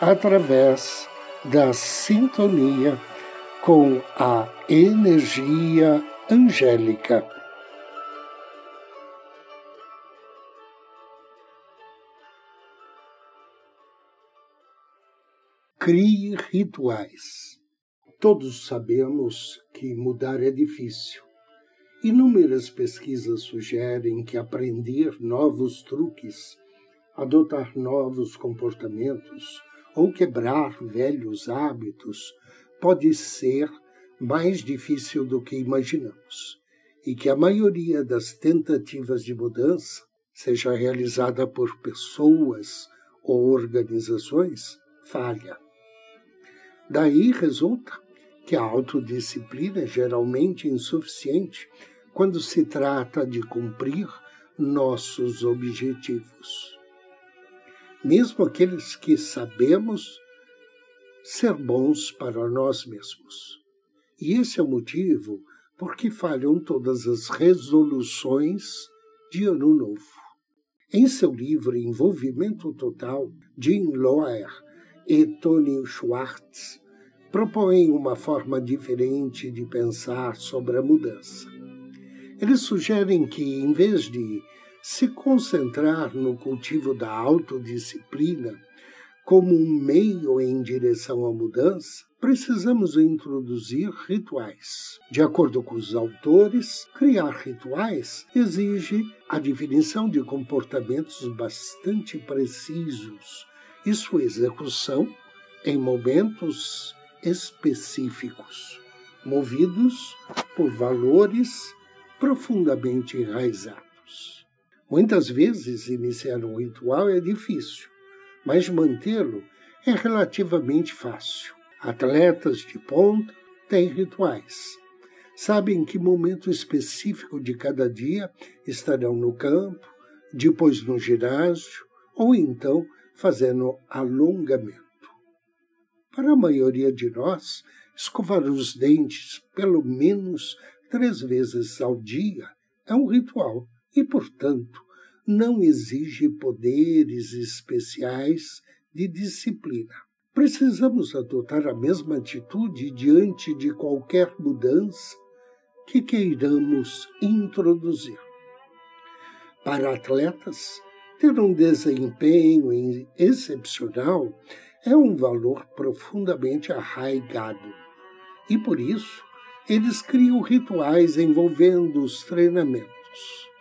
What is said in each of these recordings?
através da sintonia com a energia angélica. Crie rituais. Todos sabemos que mudar é difícil. Inúmeras pesquisas sugerem que aprender novos truques, adotar novos comportamentos, ou quebrar velhos hábitos pode ser mais difícil do que imaginamos e que a maioria das tentativas de mudança, seja realizada por pessoas ou organizações, falha. Daí resulta que a autodisciplina é geralmente insuficiente quando se trata de cumprir nossos objetivos mesmo aqueles que sabemos ser bons para nós mesmos. E esse é o motivo por que falham todas as resoluções de Ano Novo. Em seu livro Envolvimento Total, Jim Loer e Tony Schwartz propõem uma forma diferente de pensar sobre a mudança. Eles sugerem que, em vez de se concentrar no cultivo da autodisciplina como um meio em direção à mudança, precisamos introduzir rituais. De acordo com os autores, criar rituais exige a definição de comportamentos bastante precisos e sua execução em momentos específicos, movidos por valores profundamente enraizados. Muitas vezes iniciar um ritual é difícil, mas mantê-lo é relativamente fácil. Atletas de ponta têm rituais. Sabem em que momento específico de cada dia estarão no campo, depois no ginásio ou então fazendo alongamento. Para a maioria de nós, escovar os dentes pelo menos três vezes ao dia é um ritual e, portanto, não exige poderes especiais de disciplina. Precisamos adotar a mesma atitude diante de qualquer mudança que queiramos introduzir. Para atletas, ter um desempenho excepcional é um valor profundamente arraigado. E por isso, eles criam rituais envolvendo os treinamentos.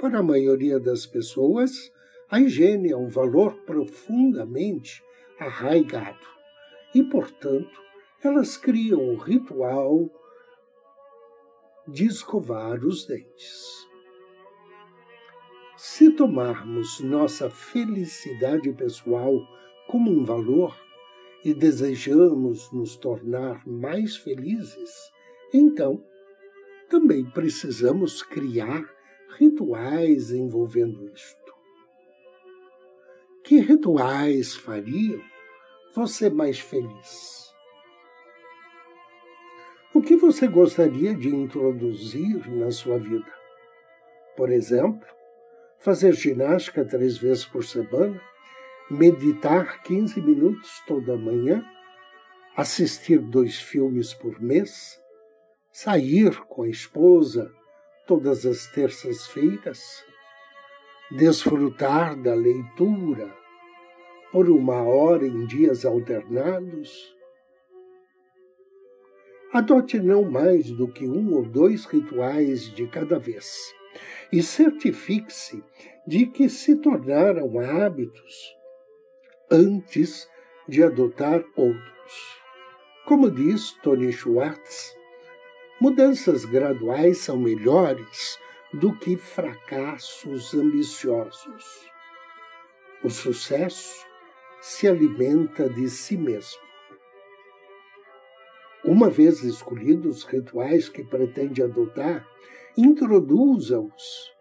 Para a maioria das pessoas, a higiene é um valor profundamente arraigado e, portanto, elas criam o ritual de escovar os dentes. Se tomarmos nossa felicidade pessoal como um valor e desejamos nos tornar mais felizes, então também precisamos criar rituais envolvendo isto. Que rituais fariam você mais feliz? O que você gostaria de introduzir na sua vida? Por exemplo, fazer ginástica três vezes por semana, meditar 15 minutos toda manhã, assistir dois filmes por mês, sair com a esposa todas as terças-feiras, desfrutar da leitura por uma hora em dias alternados. Adote não mais do que um ou dois rituais de cada vez e certifique-se de que se tornaram hábitos antes de adotar outros. Como diz Tony Schwartz, Mudanças graduais são melhores do que fracassos ambiciosos. O sucesso se alimenta de si mesmo. Uma vez escolhidos os rituais que pretende adotar, introduza-os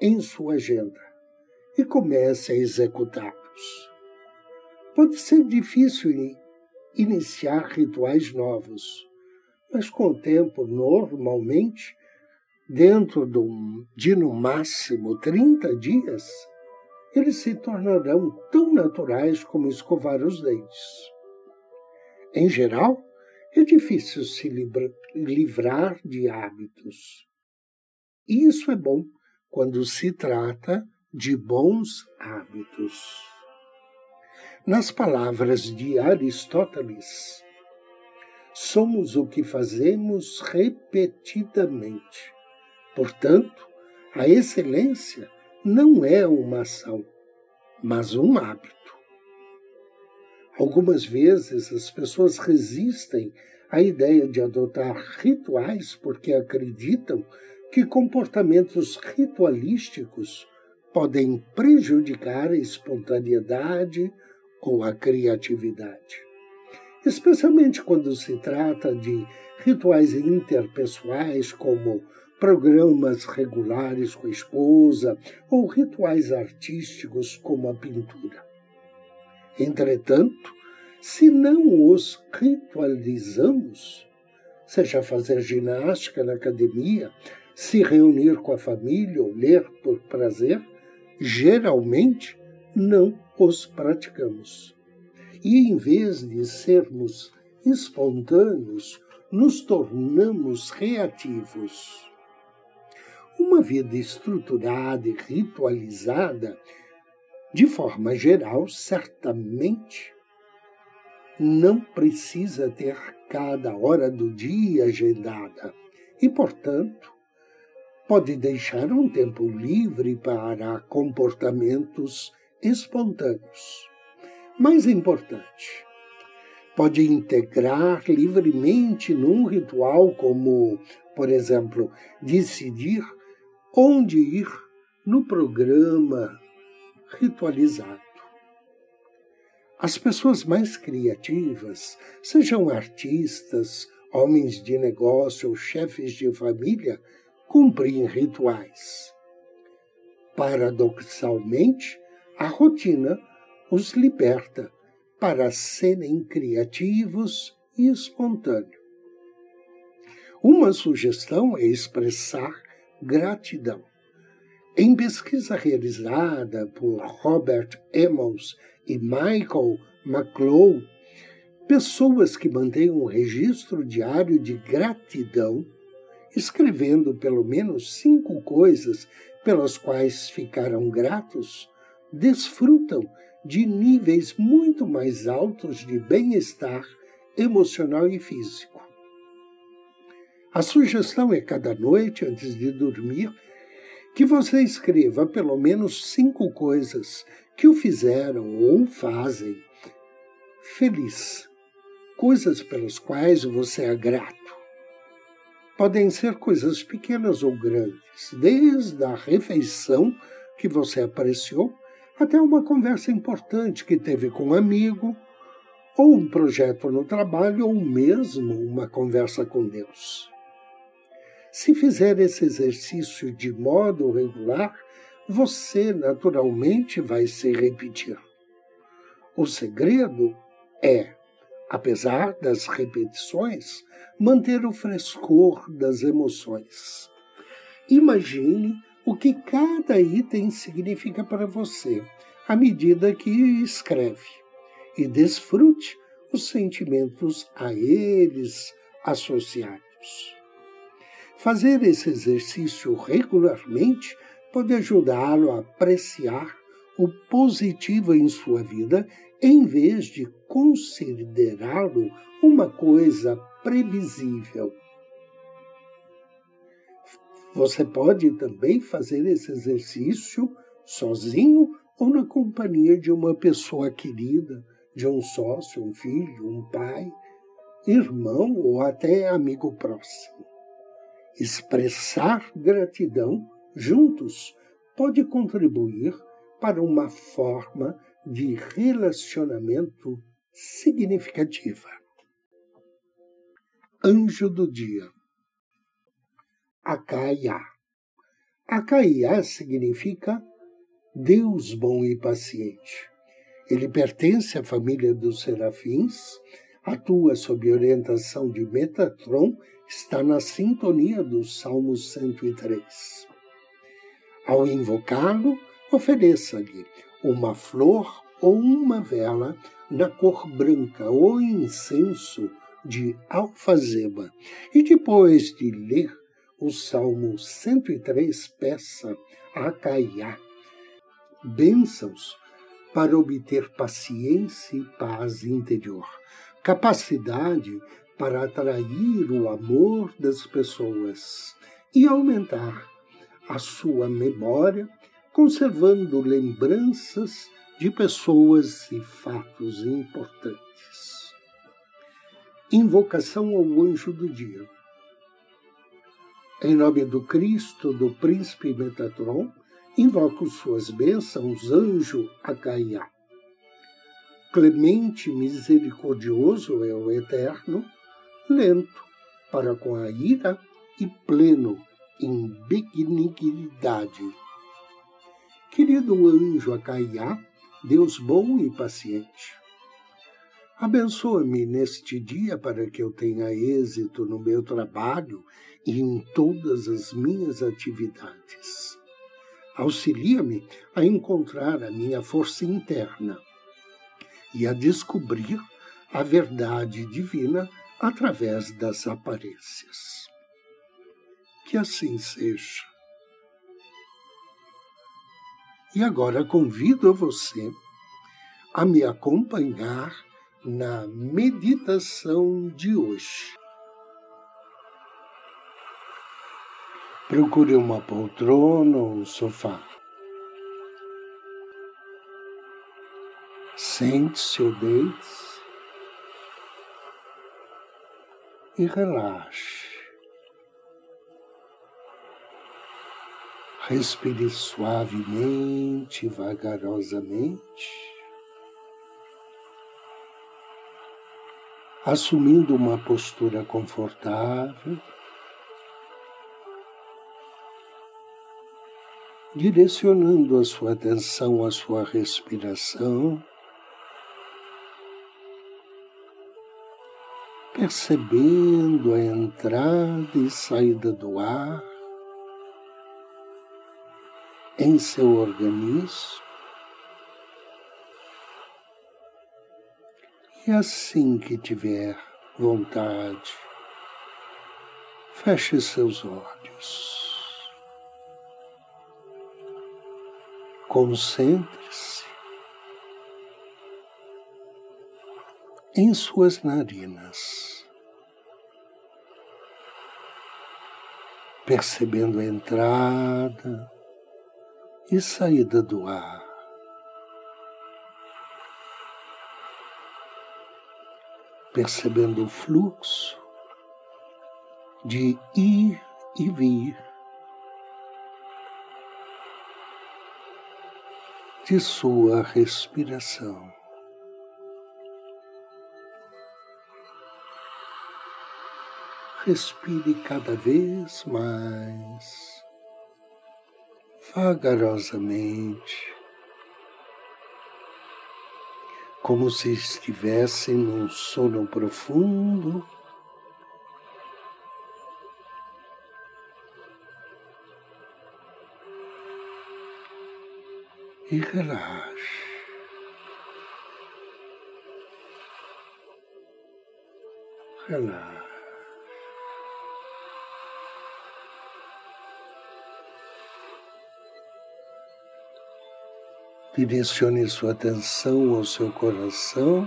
em sua agenda e comece a executá-los. Pode ser difícil iniciar rituais novos, mas com o tempo, normalmente, dentro de no máximo 30 dias, eles se tornarão tão naturais como escovar os dentes. Em geral, é difícil se livrar de hábitos. E isso é bom quando se trata de bons hábitos. Nas palavras de Aristóteles, somos o que fazemos repetidamente. Portanto, a excelência não é uma ação, mas um hábito. Algumas vezes as pessoas resistem à ideia de adotar rituais porque acreditam que comportamentos ritualísticos podem prejudicar a espontaneidade ou a criatividade. Especialmente quando se trata de rituais interpessoais, como programas regulares com a esposa ou rituais artísticos, como a pintura. Entretanto, se não os ritualizamos, seja fazer ginástica na academia, se reunir com a família ou ler por prazer, geralmente não os praticamos. E em vez de sermos espontâneos, nos tornamos reativos. Uma vida estruturada e ritualizada de forma geral, certamente não precisa ter cada hora do dia agendada e, portanto, pode deixar um tempo livre para comportamentos espontâneos. Mais importante, pode integrar livremente num ritual, como, por exemplo, decidir onde ir no programa ritualizado. As pessoas mais criativas, sejam artistas, homens de negócio ou chefes de família, cumprem rituais. Paradoxalmente, a rotina os liberta para serem criativos e espontâneos. Uma sugestão é expressar gratidão. Em pesquisa realizada por Robert Emmons e Michael McClough, pessoas que mantêm um registro diário de gratidão, escrevendo pelo menos cinco coisas pelas quais ficaram gratos, desfrutam de níveis muito mais altos de bem-estar emocional e físico. A sugestão é cada noite, antes de dormir, que você escreva pelo menos cinco coisas que o fizeram ou fazem feliz, coisas pelas quais você é grato. Podem ser coisas pequenas ou grandes, desde a refeição que você apreciou até uma conversa importante que teve com um amigo, ou um projeto no trabalho, ou mesmo uma conversa com Deus. Se fizer esse exercício de modo regular, você naturalmente vai se repetir. O segredo é, apesar das repetições, manter o frescor das emoções. Imagine o que cada item significa para você à medida que escreve e desfrute os sentimentos a eles associados. Fazer esse exercício regularmente pode ajudá-lo a apreciar o positivo em sua vida em vez de considerá-lo uma coisa previsível. Você pode também fazer esse exercício sozinho ou na companhia de uma pessoa querida, de um sócio, um filho, um pai, irmão ou até amigo próximo. Expressar gratidão juntos pode contribuir para uma forma de relacionamento significativa. Anjo do Dia Acaiá Acaiá significa Deus bom e paciente. Ele pertence à família dos serafins, atua sob orientação de Metatron, está na sintonia do Salmo 103. Ao invocá-lo, ofereça-lhe uma flor ou uma vela na cor branca ou incenso de alfazema. E depois de ler o Salmo 103, peça a Caiá bênçãos para obter paciência e paz interior, capacidade para atrair o amor das pessoas e aumentar a sua memória, conservando lembranças de pessoas e fatos importantes. Invocação ao anjo do dia. Em nome do Cristo, do príncipe Metatron, invoco suas bênçãos, anjo Acaiá. Clemente misericordioso é o Eterno, lento para com a ira e pleno em benignidade. Querido anjo Acaiá, Deus bom e paciente, abençoa-me neste dia para que eu tenha êxito no meu trabalho e em todas as minhas atividades. Auxilia-me a encontrar a minha força interna e a descobrir a verdade divina através das aparências. Que assim seja. E agora convido você a me acompanhar na meditação de hoje. Procure uma poltrona ou um sofá. Sente-se ou deite e relaxe. Respire suavemente, vagarosamente, assumindo uma postura confortável. Direcionando a sua atenção à sua respiração, percebendo a entrada e saída do ar, em seu organismo. E assim que tiver vontade, feche seus olhos. Concentre-se em suas narinas, percebendo a entrada e saída do ar. Percebendo o fluxo de ir e vir de sua respiração. Respire cada vez mais vagarosamente, como se estivesse num sono profundo. E relaxe. Relaxe. Direcione sua atenção ao seu coração,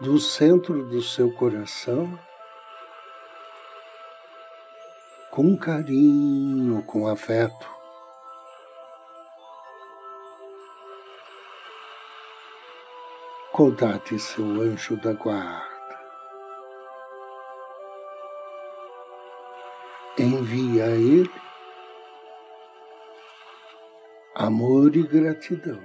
do centro do seu coração, com carinho, com afeto. Contate seu anjo da guarda. Envie a ele amor e gratidão.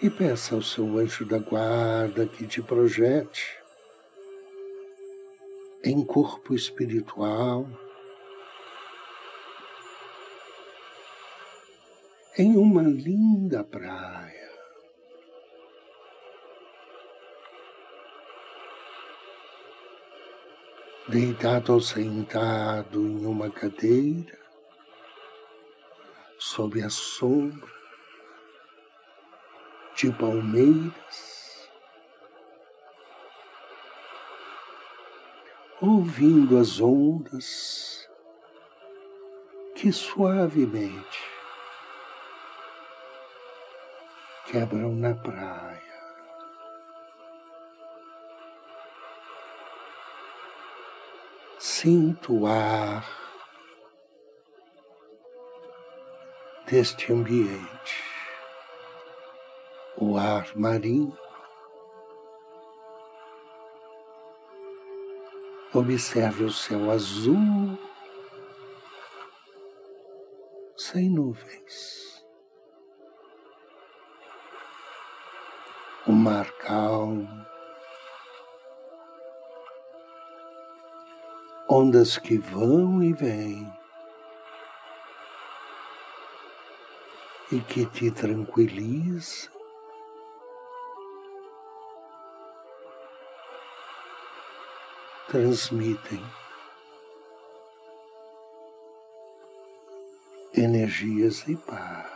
E peça ao seu anjo da guarda que te projete em corpo espiritual, em uma linda praia. Deitado ou sentado em uma cadeira, sob a sombra de palmeiras, ouvindo as ondas que suavemente quebram na praia. Sinto o ar deste ambiente, o ar marinho. Observe o céu azul, sem nuvens. O mar calmo. Ondas que vão e vêm e que te tranquilizam. Transmitem energias e paz.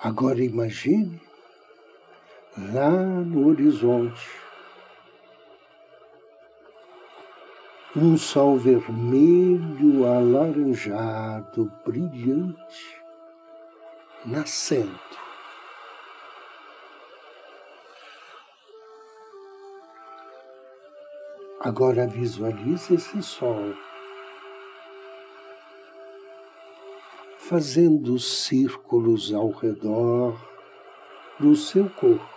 Agora imagine lá no horizonte um sol vermelho alaranjado, brilhante, nascendo. Agora visualize esse sol fazendo círculos ao redor do seu corpo.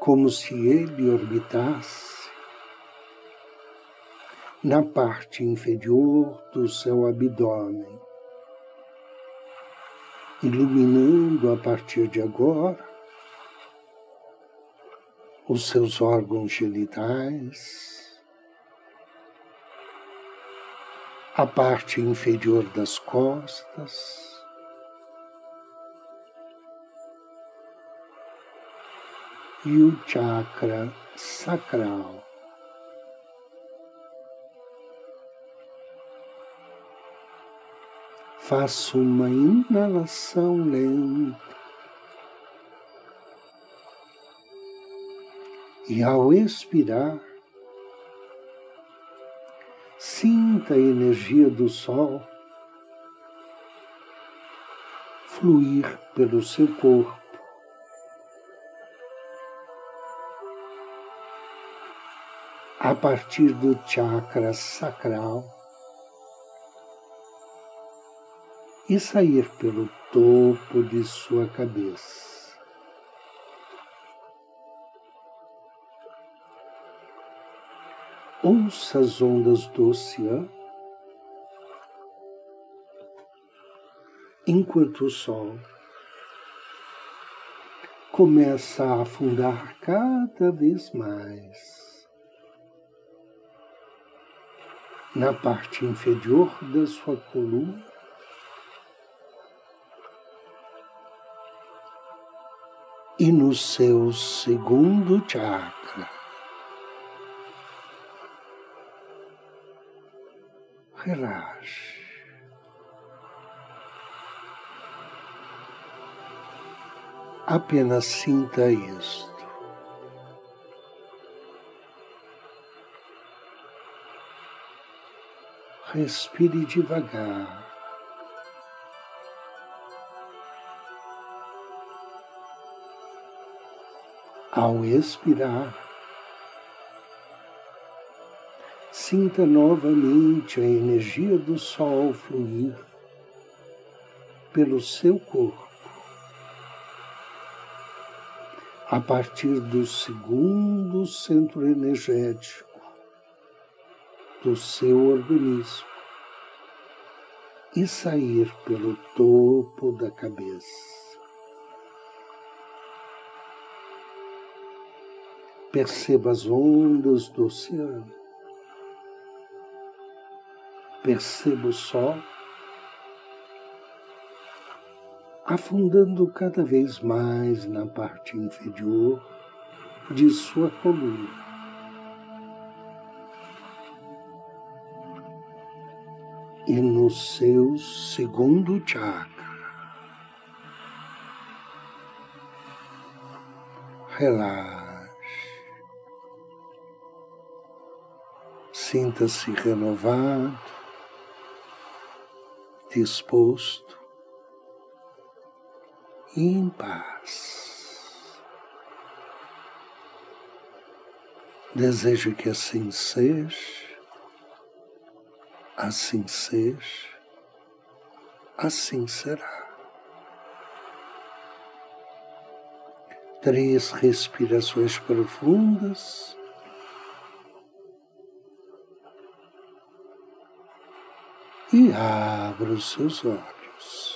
Como se ele orbitasse na parte inferior do seu abdômen, iluminando a partir de agora os seus órgãos genitais, a parte inferior das costas, e o chakra sacral. Faça uma inalação lenta e ao expirar, A energia do sol fluir pelo seu corpo. A partir do chakra sacral e sair pelo topo de sua cabeça. ouça as ondas do oceano, enquanto o sol começa a afundar cada vez mais na parte inferior da sua coluna. E no seu segundo chakra. relaxe. Apenas sinta isto. Respire devagar. Ao expirar, Sinta novamente a energia do sol fluir pelo seu corpo, a partir do segundo centro energético do seu organismo e sair pelo topo da cabeça. Perceba as ondas do oceano. Perceba o sol afundando cada vez mais na parte inferior de sua coluna. E no seu segundo chakra. Relaxe. Sinta-se renovado, disposto em paz. Desejo que assim seja, assim seja, assim será. Três respirações profundas. e abra os seus olhos.